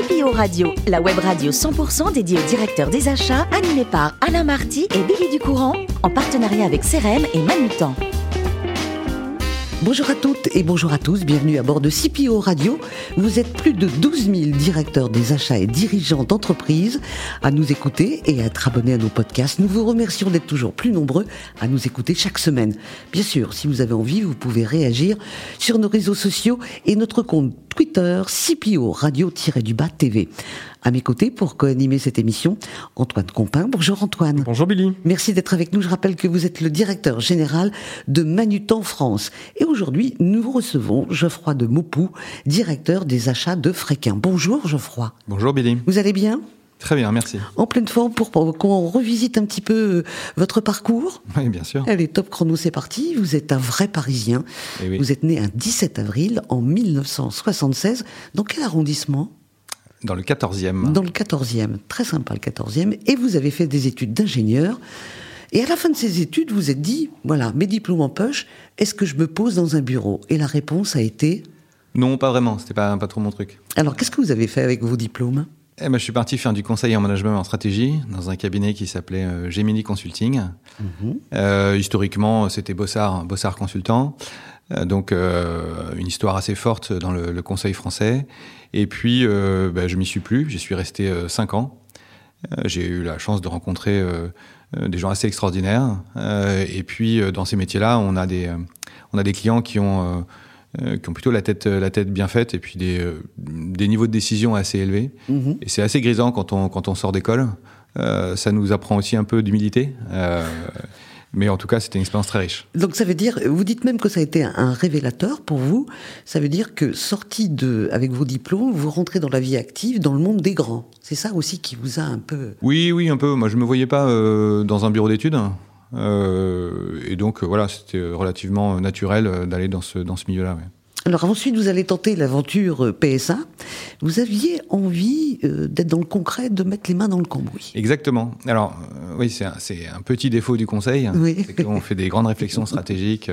CPO Radio, la web radio 100% dédiée aux directeurs des achats, animée par Alain Marty et Billy Ducourant, en partenariat avec CRM et Manutan. Bonjour à toutes et bonjour à tous, bienvenue à bord de CPO Radio. Vous êtes plus de 12 000 directeurs des achats et dirigeants d'entreprises à nous écouter et à être abonnés à nos podcasts. Nous vous remercions d'être toujours plus nombreux à nous écouter chaque semaine. Bien sûr, si vous avez envie, vous pouvez réagir sur nos réseaux sociaux et notre compte Twitter CPO Radio-du-Bas TV. À mes côtés, pour co-animer cette émission, Antoine Compin. Bonjour Antoine. Bonjour Billy. Merci d'être avec nous. Je rappelle que vous êtes le directeur général de Manutan France. Et aujourd'hui, nous recevons Geoffroy de Maupou, directeur des achats de Fréquin. Bonjour Geoffroy. Bonjour Billy. Vous allez bien? Très bien, merci. En pleine forme pour, qu'on revisite un petit peu euh, votre parcours Oui, bien sûr. Allez, top chrono, c'est parti. Vous êtes un vrai Parisien. Eh vous êtes né un 17 avril en 1976. Dans quel arrondissement? Dans le 14e. Dans le 14e, très sympa le 14e. Et vous avez fait des études d'ingénieur. Et à la fin de ces études, vous êtes dit, voilà, mes diplômes en poche, est-ce que je me pose dans un bureau? Et la réponse a été? Non, pas vraiment, c'était pas, pas trop mon truc. Alors, qu'est-ce que vous avez fait avec vos diplômes? Eh ben, je suis parti faire du conseil en management en stratégie dans un cabinet qui s'appelait euh, Gemini Consulting. Mhm. Euh, historiquement, c'était Bossard, Bossard Consultant. Euh, donc, une histoire assez forte dans le, le conseil français. Et puis, bah, je m'y suis plus. J'y suis resté euh, cinq ans. J'ai eu la chance de rencontrer des gens assez extraordinaires. et puis, dans ces métiers-là, on a des on a des clients qui ont qui ont plutôt la tête la tête bien faite et puis des des niveaux de décision assez élevés. Mm-hmm. Et c'est assez grisant quand on quand on sort d'école. ça nous apprend aussi un peu d'humilité. Mais en tout cas, c'était une expérience très riche. Donc ça veut dire, vous dites même que ça a été un révélateur pour vous. Ça veut dire que sorti de, avec vos diplômes, vous rentrez dans la vie active, dans le monde des grands. C'est ça aussi qui vous a un peu. Oui, oui, un peu. Moi, je me voyais pas euh, dans un bureau d'études. Euh, et donc, voilà, c'était relativement naturel d'aller dans ce, dans ce milieu-là. Alors ensuite, vous allez tenter l'aventure euh, PSA. Vous aviez envie euh, d'être dans le concret, de mettre les mains dans le cambouis. Exactement. Alors euh, oui, c'est un, petit défaut du conseil. Oui. C'est qu'on fait des grandes réflexions stratégiques.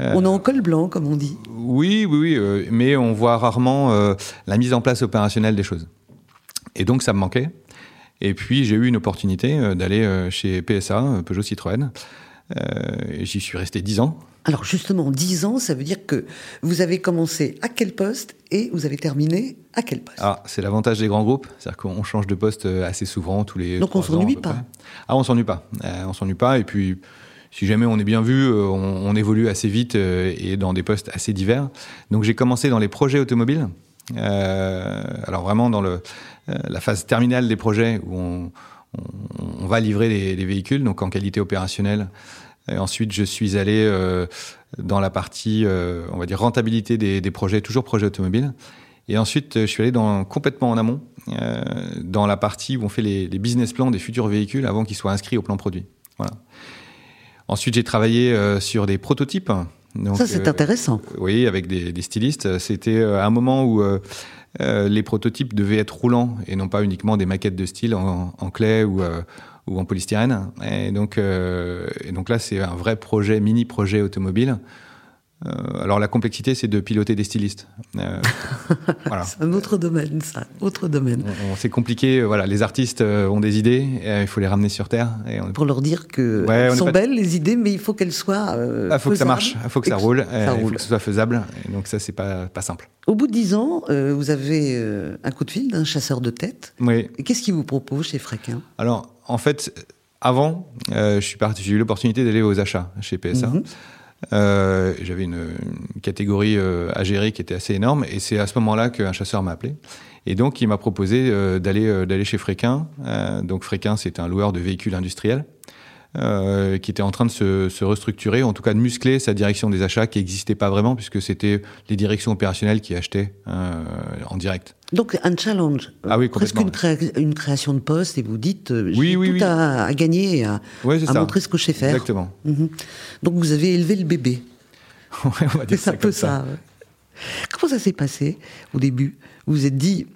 on est en col blanc, comme on dit. Oui, oui, oui. mais on voit rarement la mise en place opérationnelle des choses. Et donc ça me manquait. Et puis j'ai eu une opportunité d'aller chez PSA, Peugeot Citroën. J'y suis resté dix ans. Alors justement, 10 ans, ça veut dire que vous avez commencé à quel poste et vous avez terminé à quel poste? Ah, c'est l'avantage des grands groupes, c'est-à-dire qu'on change de poste euh, assez souvent, tous les Donc on s'ennuie pas Ah, on s'ennuie pas. Euh, on s'ennuie pas, et puis si jamais on est bien vu, euh, on, évolue assez vite et dans des postes assez divers. Donc j'ai commencé dans les projets automobiles, alors vraiment dans le, la phase terminale des projets où on, va livrer les, véhicules, donc en qualité opérationnelle. Et ensuite, je suis allé euh, dans la partie, euh, on va dire, rentabilité des, des, projets, toujours projets automobiles. Et ensuite, je suis allé dans, complètement en amont, euh, dans la partie où on fait les, les, business plans des futurs véhicules avant qu'ils soient inscrits au plan produit. Voilà. Ensuite, j'ai travaillé euh, sur des prototypes. Donc, Ça, c'est intéressant. oui, avec des, des stylistes. C'était un moment où les prototypes devaient être roulants et non pas uniquement des maquettes de style en, en clé ou en polystyrène. Euh, et donc là, c'est un vrai projet, mini projet automobile. Euh, alors la complexité, c'est de piloter des stylistes. Euh, voilà. c'est un autre domaine, ça, autre domaine. c'est compliqué. Voilà, les artistes ont des idées, et il faut les ramener sur terre. Et Pour leur dire que sont belles les idées, mais il faut qu'elles soient. Il ah, faut que ça marche, il faut que ça roule, il faut que ce soit faisable. Et donc ça, c'est pas pas simple. Au bout de dix ans, vous avez un coup de fil d'un chasseur de tête. Oui. Qu'est-ce qu'il vous propose chez Fréquin Alors en fait, avant, euh, je suis parti, j'ai eu l'opportunité d'aller aux achats chez PSA. Mhm. Euh, j'avais une, catégorie euh, à gérer qui était assez énorme, et c'est à ce moment-là qu'un chasseur m'a appelé. Et donc, il m'a proposé d'aller d'aller chez Fréquin. donc, Fréquin, c'est un loueur de véhicules industriels. Euh, qui était en train de se, se, restructurer, en tout cas de muscler sa direction des achats qui n'existait pas vraiment puisque c'était les directions opérationnelles qui achetaient euh, en direct. Donc un challenge, ah oui, presque une, une, création de poste et vous dites euh, j'ai tout À, à, gagner et à, à montrer ce que je sais faire. Exactement. Mhm. Donc vous avez élevé le bébé. ouais, on va dire ça un peu ça. Comment ça s'est passé au début? Vous vous êtes dit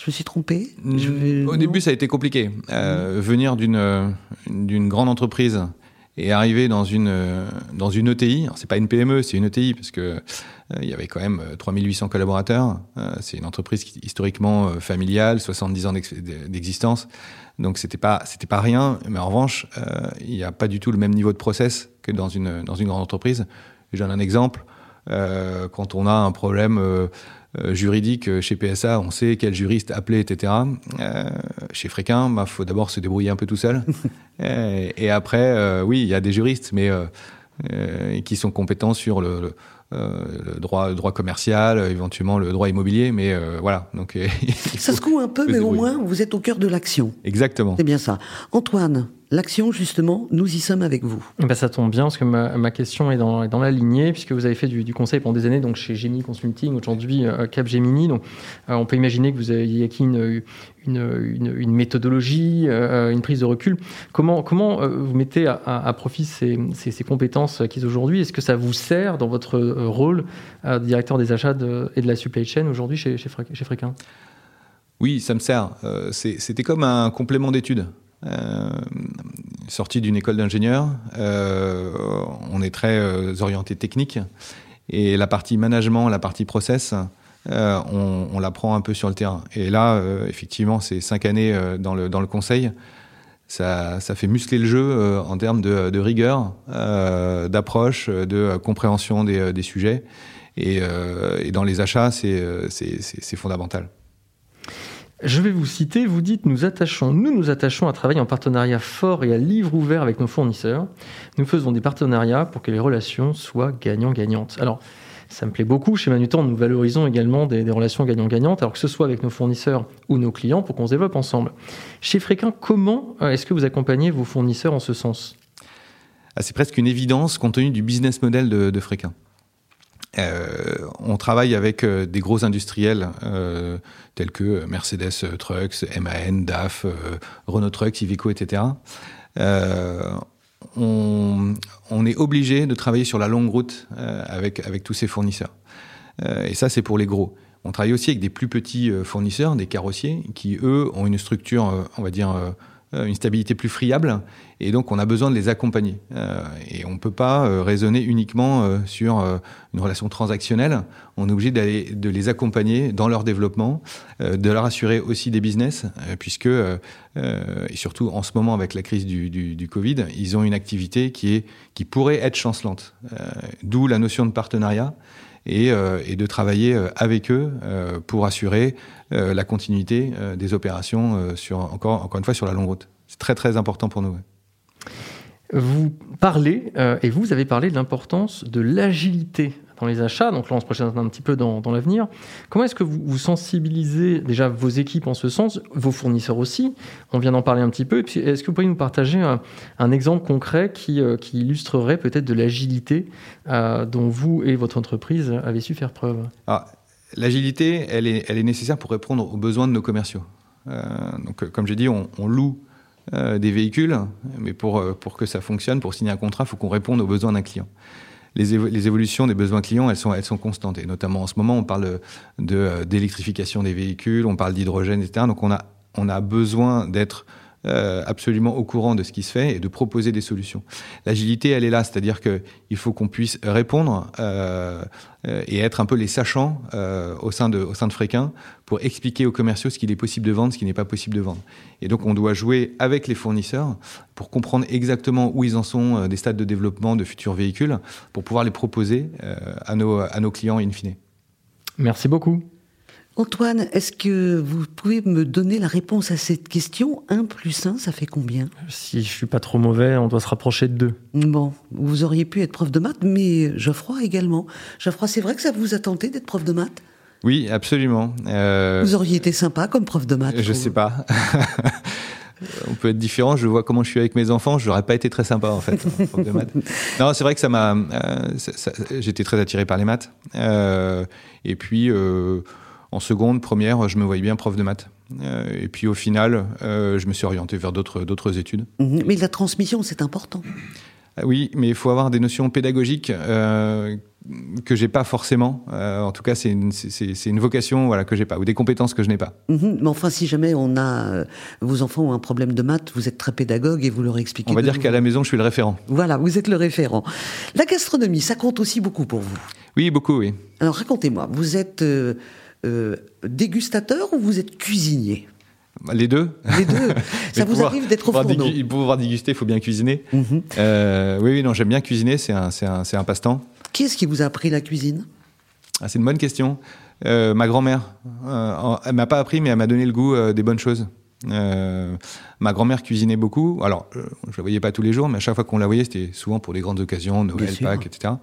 je me suis trompé Au début, ça a été compliqué. Euh, venir d'une d'une grande entreprise et arriver dans une dans une ETI. C'est pas une PME, c'est une ETI parce que il y avait quand même 3800 collaborateurs. c'est une entreprise qui, historiquement familiale, 70 ans d'existence. Donc c'était pas c'était pas rien, mais en revanche, il n'y a pas du tout le même niveau de process que dans une dans une grande entreprise. Je donne un exemple. quand on a un problème euh, juridique euh, chez PSA, on sait quel juriste appeler, etc. Euh, chez Fréquin, il bah, faut d'abord se débrouiller un peu tout seul. et, après, oui, il y a des juristes, mais qui sont compétents sur le, le droit, droit commercial, éventuellement le droit immobilier, mais voilà. Donc ça se coud un peu, mais au moins vous êtes au cœur de l'action. Exactement. C'est bien ça. Antoine, L'action, justement, nous y sommes avec vous. Eh ben, ça tombe bien, parce que ma, question est dans, dans, la lignée, puisque vous avez fait du, conseil pendant des années donc chez Gemini Consulting, aujourd'hui euh, Cap Gemini. Donc, euh, on peut imaginer que vous ayez acquis une, une, une, méthodologie, euh, une prise de recul. Comment, comment vous mettez à, profit ces, ces, compétences acquises aujourd'hui? Est-ce que ça vous sert dans votre rôle de directeur des achats et de la supply chain aujourd'hui chez, chez, chez Fréquin Oui, ça me sert. C'était comme un complément d'études. Euh, sorti d'une école d'ingénieur, euh, on est très euh, orienté technique et la partie management, la partie process, on, on l'apprend un peu sur le terrain. Et là, effectivement, ces cinq années dans, le, dans le conseil, ça, ça fait muscler le jeu en termes de, rigueur, d'approche, de compréhension des, des sujets. Et, et, dans les achats, c'est fondamental. Je vais vous citer, vous dites nous attachons, nous nous attachons à travailler en partenariat fort et à livre ouvert avec nos fournisseurs. Nous faisons des partenariats pour que les relations soient gagnant-gagnantes. Alors, ça me plaît beaucoup. Chez Manutan, nous valorisons également des, relations gagnant-gagnantes, alors que ce soit avec nos fournisseurs ou nos clients, pour qu'on se développe ensemble. Chez Fréquin, comment euh, est-ce que vous accompagnez vos fournisseurs en ce sens? Ah, C'est presque une évidence compte tenu du business model de, de. Euh, on travaille avec euh, des gros industriels euh, tels que Mercedes Trucks, MAN, DAF, Renault Trucks, Iveco, etc. On, on, est obligé de travailler sur la longue route avec, avec tous ces fournisseurs. et ça, c'est pour les gros. On travaille aussi avec des plus petits fournisseurs, des carrossiers, qui, eux, ont une structure, on va dire, une stabilité plus friable, et donc on a besoin de les accompagner. Euh, et on ne peut pas euh, raisonner uniquement sur une relation transactionnelle, on est obligé de les accompagner dans leur développement, de leur assurer aussi des business, puisque, et surtout en ce moment avec la crise du, du, du, Covid, ils ont une activité qui, est, qui pourrait être chancelante. D'où la notion de partenariat. Et, et, de travailler avec eux pour assurer euh, la continuité euh, des opérations euh, sur, encore, encore une fois sur la longue route. C'est très très important pour nous. Vous parlez, et vous avez parlé de l'importance de l'agilité dans les achats. Donc là, on se projette un petit peu dans, l'avenir. Comment est-ce que vous, sensibilisez déjà vos équipes en ce sens, vos fournisseurs aussi? On vient d'en parler un petit peu. Est-ce que vous pourriez nous partager un, exemple concret qui, qui illustrerait peut-être de l'agilité dont vous et votre entreprise avez su faire preuve? Ah, L'agilité, elle est, nécessaire pour répondre aux besoins de nos commerciaux. Euh, donc, comme j'ai dit, on, loue euh, des véhicules, mais euh, pour que ça fonctionne, pour signer un contrat, il faut qu'on réponde aux besoins d'un client. Les, les, évolutions des besoins clients, elles sont, elles sont constantes. Et notamment en ce moment, on parle d'électrification des véhicules, on parle d'hydrogène, etc. Donc on a, on a besoin d'être euh, absolument au courant de ce qui se fait et de proposer des solutions. L'agilité, elle est là, c'est-à-dire qu'il faut qu'on puisse répondre euh, et être un peu les sachants euh, au sein de au de Fréquin pour expliquer aux commerciaux ce qu'il est possible de vendre, ce qui n'est pas possible de vendre. Et donc on doit jouer avec les fournisseurs pour comprendre exactement où ils en sont des stades de développement de futurs véhicules pour pouvoir les proposer à nos à nos clients in fine. Merci beaucoup. Antoine, est-ce que vous pouvez me donner la réponse à cette question 1 plus 1, ça fait combien? Si je suis pas trop mauvais, on doit se rapprocher de 2. Bon, vous auriez pu être prof de maths, mais Geoffroy également. Geoffroy, c'est vrai que ça vous a tenté d'être prof de maths? Oui, absolument. Euh... Vous auriez été sympa comme prof de maths Je sais pas. on peut être différent. Je vois comment je suis avec mes enfants. Je n'aurais pas été très sympa en fait. prof de maths. Non, c'est vrai que ça m'a. Euh, J'étais très attiré par les maths. Euh, et puis. Euh, en seconde, première, je me voyais bien prof de maths. Euh, et puis au final, euh, je me suis orienté vers d'autres études. Mhm. mais la transmission, c'est important. Oui, mais il faut avoir des notions pédagogiques euh, que j'ai pas forcément. Euh, en tout cas, c'est une, c'est, une vocation voilà, que j'ai pas, ou des compétences que je n'ai pas. Mhm. mais enfin, si jamais on a euh, vos enfants ont un problème de maths, vous êtes très pédagogue et vous leur expliquez. On va dire qu'à la maison, je suis le référent. Voilà, vous êtes le référent. La gastronomie, ça compte aussi beaucoup pour vous. Oui, beaucoup, oui. Alors racontez-moi, vous êtes euh, dégustateur ou vous êtes cuisinier les deux. Les deux. Ça vous arrive d'être au fourneau. Pour pouvoir déguster, il faut bien cuisiner. Mhm. oui, oui, non, j'aime bien cuisiner, c'est un, un, un passe-temps. Qui est-ce qui vous a appris la cuisine? Ah, C'est une bonne question. Euh, ma grand-mère. Euh, elle m'a pas appris, mais elle m'a donné le goût euh, des bonnes choses. Euh, ma grand-mère cuisinait beaucoup. Alors, je la voyais pas tous les jours, mais à chaque fois qu'on la voyait, c'était souvent pour des grandes occasions, Noël, Pâques, etc.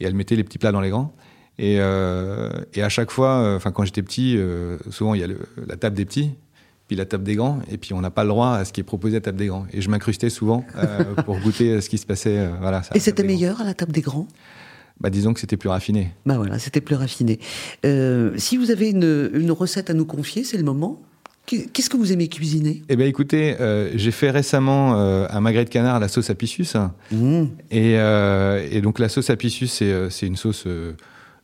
Et elle mettait les petits plats dans les grands. Et, et à chaque fois, enfin quand j'étais petit, souvent il y a la table des petits, puis la table des grands, et puis on n'a pas le droit à ce qui est proposé à la table des grands. Et je m'incrustais souvent pour goûter à ce qui se passait. voilà. Et c'était meilleur à la table des grands? Bah, disons que c'était plus raffiné. Bah voilà, c'était plus raffiné. Euh, si vous avez une, recette à nous confier, c'est le moment. Qu'est-ce que vous aimez cuisiner? Eh bien, écoutez, euh, j'ai fait récemment euh, un magret de canard à la sauce apicius. Mmh. Et, et, donc, la sauce apicius, c'est une sauce,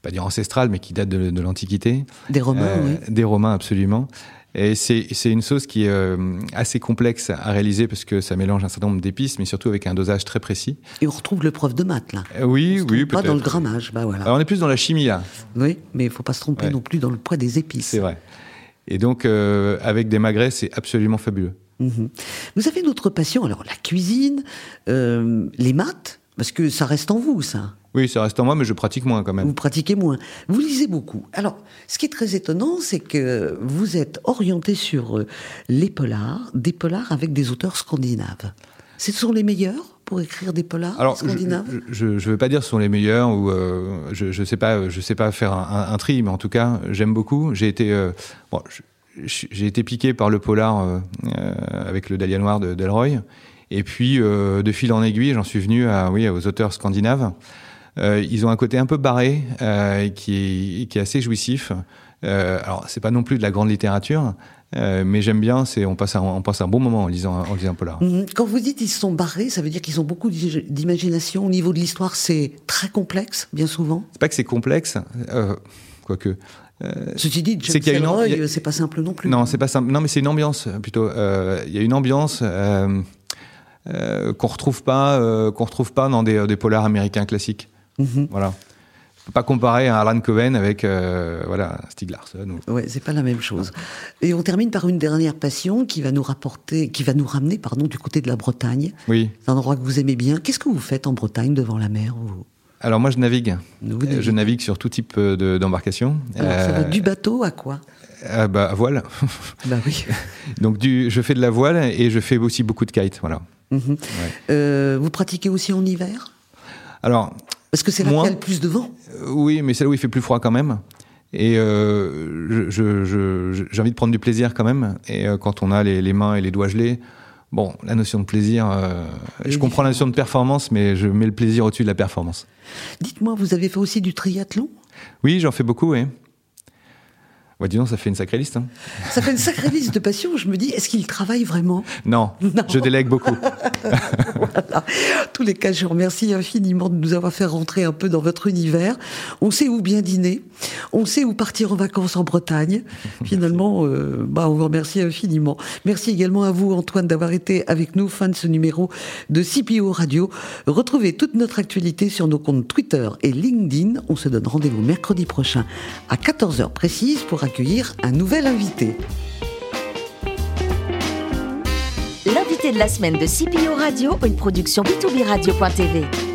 pas dire ancestrale, mais qui date de, de l'Antiquité. Des Romains, oui. Des Romains, absolument. Et c'est une sauce qui est euh, assez complexe à réaliser parce que ça mélange un certain nombre d'épices, mais surtout avec un dosage très précis. Et on retrouve le prof de maths, là. Euh, oui, oui, Pas dans le grammage, bah voilà. Alors on est plus dans la chimie, là. Oui, mais il ne faut pas se tromper non plus dans le poids des épices. C'est vrai. Et donc, euh, avec des magrets, c'est absolument fabuleux. Mhm. Vous avez une autre passion, alors la cuisine, les maths, parce que ça reste en vous, ça. Oui, ça reste en moi, mais je pratique moins quand même. Vous pratiquez moins. Vous lisez beaucoup. Alors, ce qui est très étonnant, c'est que vous êtes orienté sur euh, les polars, des polars avec des auteurs scandinaves. Ce sont les meilleurs pour écrire des polars Alors, scandinaves? Je ne veux pas dire ce sont les meilleurs ou euh, je ne sais pas, je sais pas faire un, tri, mais en tout cas, j'aime beaucoup. J'ai été, euh, j'ai été piqué par le polar avec le Dahlia Noir de Delroy. Et puis, de fil en aiguille, j'en suis venu à, oui, aux auteurs scandinaves. Euh, ils ont un côté un peu barré euh, qui, est, qui est assez jouissif. Euh, alors, c'est pas non plus de la grande littérature, euh, mais j'aime bien, c'est on passe un, on passe un bon moment en lisant en lisant polar. Mhm. Quand vous dites ils sont barrés, ça veut dire qu'ils ont beaucoup d'imagination au niveau de l'histoire. C'est très complexe, bien souvent. C'est pas que c'est complexe, euh, quoique. Euh, Ceci dit, c'est qu'il y a une c'est pas simple non plus. Non, c'est pas simple. Non, mais c'est une ambiance plutôt. Il y a une ambiance. Qu'on retrouve pas, qu'on retrouve pas dans des, des polars américains classiques. Mhm. Voilà. Faut pas comparer un Alan Coven avec euh, voilà Stieg Larsson. Ouais, c'est pas la même chose. Et on termine par une dernière passion qui va nous rapporter, qui va nous ramener, pardon, du côté de la Bretagne. Oui. C'est un endroit que vous aimez bien. Qu'est-ce que vous faites en Bretagne devant la mer Alors moi je navigue. Je navigue sur tout type d'embarcation. ça du bateau à quoi? bah, à voile. bah oui. Donc du, je fais de la voile et je fais aussi beaucoup de kite, voilà. Mhm. vous pratiquez aussi en hiver? Alors, parce que c'est là qu'il y a le plus de vent. Euh, oui, mais c'est là où il fait plus froid quand même. Et euh, j'ai envie de prendre du plaisir quand même. Et euh, quand on a les, mains et les doigts gelés, bon, la notion de plaisir, je comprends la notion de performance, mais je mets le plaisir au-dessus de la performance. Dites-moi, vous avez fait aussi du triathlon? Oui, j'en fais beaucoup, oui. Ouais, dis ça fait une sacrée liste. Hein. Ça fait une sacrée liste de passions. Je me dis, est-ce qu'il travaille vraiment? Non, je délègue beaucoup. voilà. tous les cas, je vous remercie infiniment de nous avoir fait rentrer un peu dans votre univers. On sait où bien dîner, on sait où partir en vacances en Bretagne. Finalement, euh, bah, on vous remercie infiniment. Merci également à vous, Antoine, d'avoir été avec nous. Fin de ce numéro de CPO Radio. Retrouvez toute notre actualité sur nos comptes Twitter et LinkedIn. On se donne rendez-vous mercredi prochain à 14h précise pour accueillir un nouvel invité. De la semaine de CPO Radio, une production b2b radio.tv.